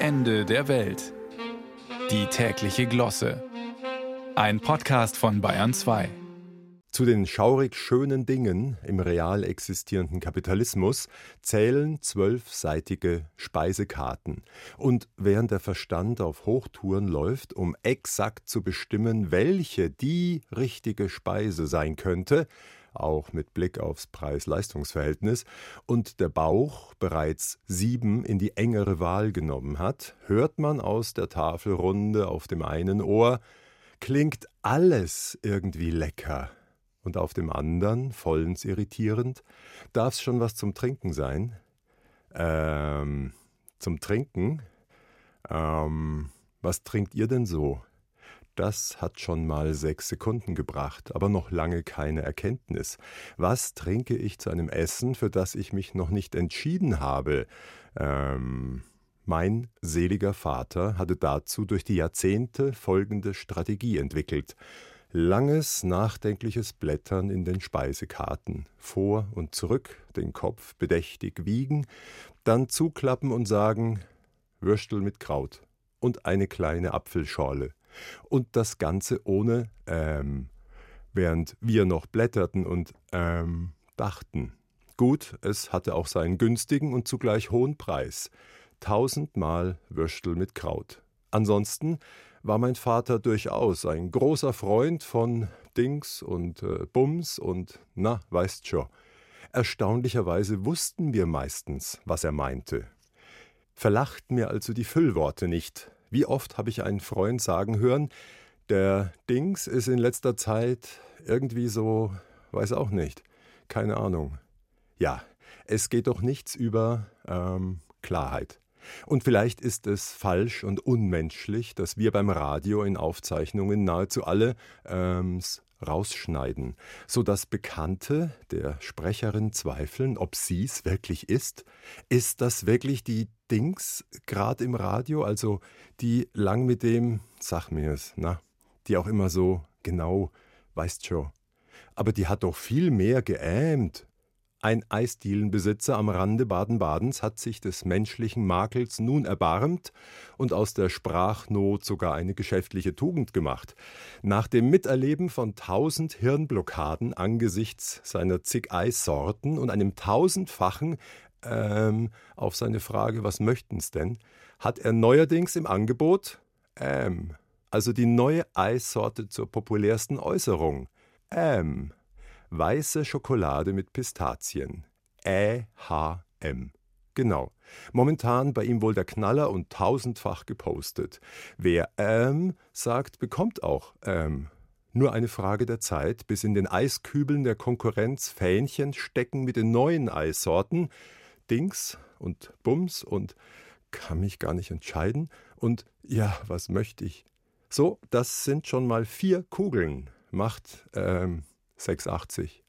Ende der Welt. Die tägliche Glosse. Ein Podcast von Bayern 2. Zu den schaurig schönen Dingen im real existierenden Kapitalismus zählen zwölfseitige Speisekarten. Und während der Verstand auf Hochtouren läuft, um exakt zu bestimmen, welche die richtige Speise sein könnte, auch mit Blick aufs Preis-Leistungs-Verhältnis, und der Bauch bereits sieben in die engere Wahl genommen hat, hört man aus der Tafelrunde auf dem einen Ohr, klingt alles irgendwie lecker. Und auf dem anderen, vollends irritierend, darf's schon was zum Trinken sein? Ähm, zum Trinken? Ähm, was trinkt ihr denn so? Das hat schon mal sechs Sekunden gebracht, aber noch lange keine Erkenntnis. Was trinke ich zu einem Essen, für das ich mich noch nicht entschieden habe? Ähm, mein seliger Vater hatte dazu durch die Jahrzehnte folgende Strategie entwickelt. Langes, nachdenkliches Blättern in den Speisekarten, vor und zurück, den Kopf bedächtig wiegen, dann zuklappen und sagen Würstel mit Kraut und eine kleine Apfelschorle und das Ganze ohne ähm, während wir noch blätterten und ähm, dachten. Gut, es hatte auch seinen günstigen und zugleich hohen Preis. Tausendmal Würstel mit Kraut. Ansonsten war mein Vater durchaus ein großer Freund von Dings und äh, Bums und na, weißt schon. Erstaunlicherweise wussten wir meistens, was er meinte. Verlachten mir also die Füllworte nicht, wie oft habe ich einen Freund sagen hören, der Dings ist in letzter Zeit irgendwie so, weiß auch nicht, keine Ahnung. Ja, es geht doch nichts über ähm, Klarheit. Und vielleicht ist es falsch und unmenschlich, dass wir beim Radio in Aufzeichnungen nahezu alle ähm, rausschneiden, so dass Bekannte der Sprecherin zweifeln, ob sie's wirklich ist. Ist das wirklich die Dings gerade im Radio, also die lang mit dem, sag mir es, na, die auch immer so genau, weißt schon. Aber die hat doch viel mehr geähmt. Ein Eisdielenbesitzer am Rande Baden-Badens hat sich des menschlichen Makels nun erbarmt und aus der Sprachnot sogar eine geschäftliche Tugend gemacht. Nach dem Miterleben von tausend Hirnblockaden angesichts seiner zig Eissorten und einem tausendfachen ähm, auf seine Frage, was möchten's denn, hat er neuerdings im Angebot ähm, also die neue Eissorte zur populärsten Äußerung. Ähm weiße Schokolade mit Pistazien. Ä-H-M. Genau. Momentan bei ihm wohl der Knaller und tausendfach gepostet. Wer ähm sagt, bekommt auch ähm. Nur eine Frage der Zeit, bis in den Eiskübeln der Konkurrenz Fähnchen stecken mit den neuen Eissorten. Dings und Bums und kann mich gar nicht entscheiden. Und ja, was möchte ich? So, das sind schon mal vier Kugeln. Macht ähm, 680.